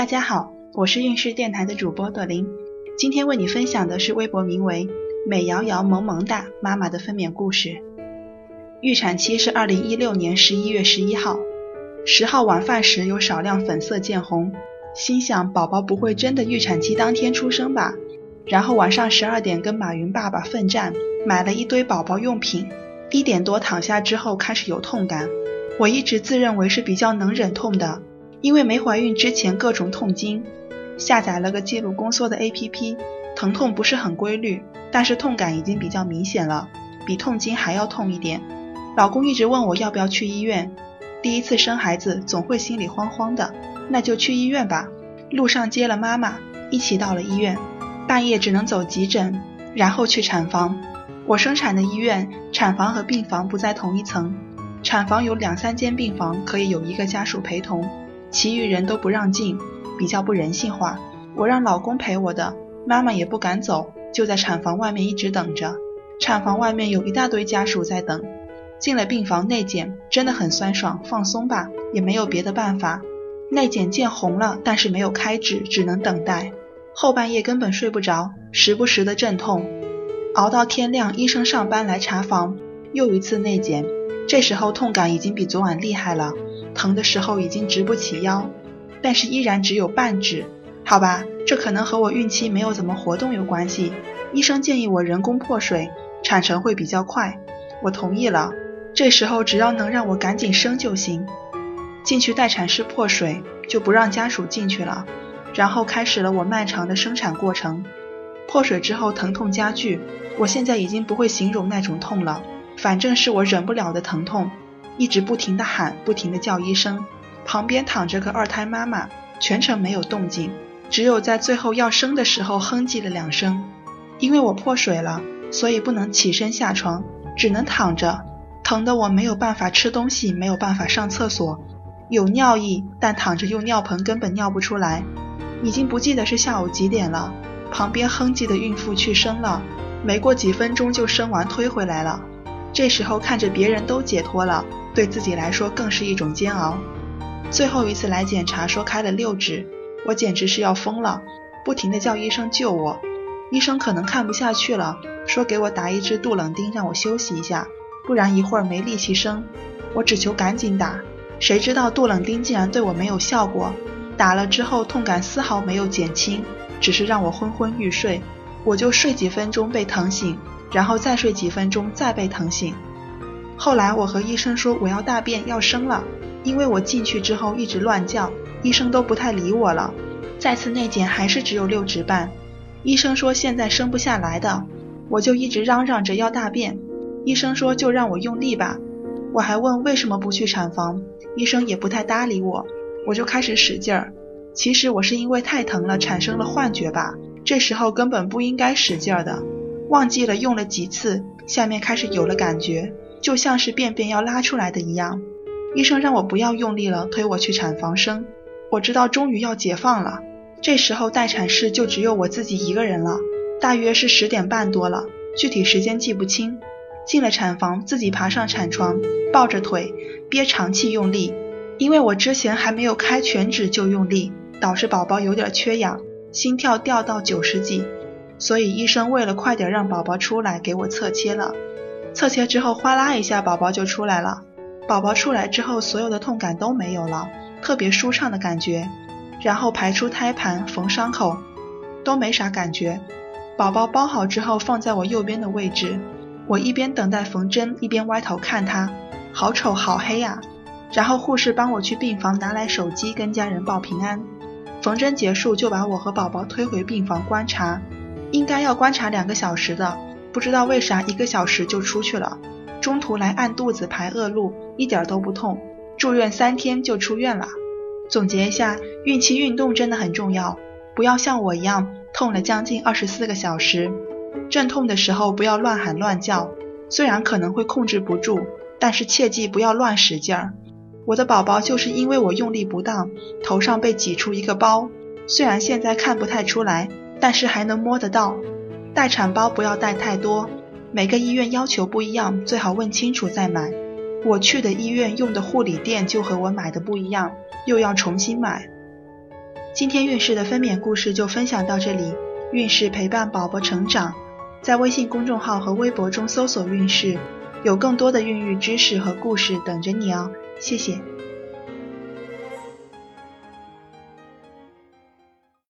大家好，我是运势电台的主播朵琳，今天为你分享的是微博名为“美瑶瑶萌萌哒妈妈”的分娩故事。预产期是二零一六年十一月十一号，十号晚饭时有少量粉色见红，心想宝宝不会真的预产期当天出生吧？然后晚上十二点跟马云爸爸奋战，买了一堆宝宝用品。一点多躺下之后开始有痛感，我一直自认为是比较能忍痛的。因为没怀孕之前各种痛经，下载了个记录宫缩的 APP，疼痛不是很规律，但是痛感已经比较明显了，比痛经还要痛一点。老公一直问我要不要去医院，第一次生孩子总会心里慌慌的，那就去医院吧。路上接了妈妈，一起到了医院，半夜只能走急诊，然后去产房。我生产的医院产房和病房不在同一层，产房有两三间病房，可以有一个家属陪同。其余人都不让进，比较不人性化。我让老公陪我的，妈妈也不敢走，就在产房外面一直等着。产房外面有一大堆家属在等。进了病房内检，真的很酸爽，放松吧，也没有别的办法。内检见红了，但是没有开指，只能等待。后半夜根本睡不着，时不时的阵痛，熬到天亮，医生上班来查房，又一次内检。这时候痛感已经比昨晚厉害了。疼的时候已经直不起腰，但是依然只有半指。好吧，这可能和我孕期没有怎么活动有关系。医生建议我人工破水，产程会比较快。我同意了。这时候只要能让我赶紧生就行。进去待产室破水，就不让家属进去了。然后开始了我漫长的生产过程。破水之后疼痛加剧，我现在已经不会形容那种痛了，反正是我忍不了的疼痛。一直不停地喊，不停地叫医生，旁边躺着个二胎妈妈，全程没有动静，只有在最后要生的时候哼唧了两声。因为我破水了，所以不能起身下床，只能躺着，疼得我没有办法吃东西，没有办法上厕所，有尿意，但躺着用尿盆根本尿不出来。已经不记得是下午几点了，旁边哼唧的孕妇去生了，没过几分钟就生完推回来了。这时候看着别人都解脱了。对自己来说更是一种煎熬。最后一次来检查说开了六指，我简直是要疯了，不停的叫医生救我。医生可能看不下去了，说给我打一支杜冷丁让我休息一下，不然一会儿没力气生。我只求赶紧打，谁知道杜冷丁竟然对我没有效果，打了之后痛感丝毫没有减轻，只是让我昏昏欲睡。我就睡几分钟被疼醒，然后再睡几分钟再被疼醒。后来我和医生说我要大便要生了，因为我进去之后一直乱叫，医生都不太理我了。再次内检还是只有六指半，医生说现在生不下来的，我就一直嚷嚷着要大便，医生说就让我用力吧。我还问为什么不去产房，医生也不太搭理我，我就开始使劲儿。其实我是因为太疼了产生了幻觉吧，这时候根本不应该使劲儿的，忘记了用了几次，下面开始有了感觉。就像是便便要拉出来的一样，医生让我不要用力了，推我去产房生。我知道终于要解放了，这时候待产室就只有我自己一个人了，大约是十点半多了，具体时间记不清。进了产房，自己爬上产床，抱着腿憋长气用力，因为我之前还没有开全指就用力，导致宝宝有点缺氧，心跳掉到九十几，所以医生为了快点让宝宝出来，给我侧切了。侧切之后，哗啦一下，宝宝就出来了。宝宝出来之后，所有的痛感都没有了，特别舒畅的感觉。然后排出胎盘、缝伤口，都没啥感觉。宝宝包好之后，放在我右边的位置。我一边等待缝针，一边歪头看他，好丑，好黑呀。然后护士帮我去病房拿来手机，跟家人报平安。缝针结束，就把我和宝宝推回病房观察，应该要观察两个小时的。不知道为啥一个小时就出去了，中途来按肚子排恶露，一点都不痛，住院三天就出院了。总结一下，孕期运动真的很重要，不要像我一样痛了将近二十四个小时。阵痛的时候不要乱喊乱叫，虽然可能会控制不住，但是切记不要乱使劲儿。我的宝宝就是因为我用力不当，头上被挤出一个包，虽然现在看不太出来，但是还能摸得到。待产包不要带太多，每个医院要求不一样，最好问清楚再买。我去的医院用的护理垫就和我买的不一样，又要重新买。今天孕氏的分娩故事就分享到这里，孕氏陪伴宝宝成长，在微信公众号和微博中搜索孕氏，有更多的孕育知识和故事等着你哦，谢谢。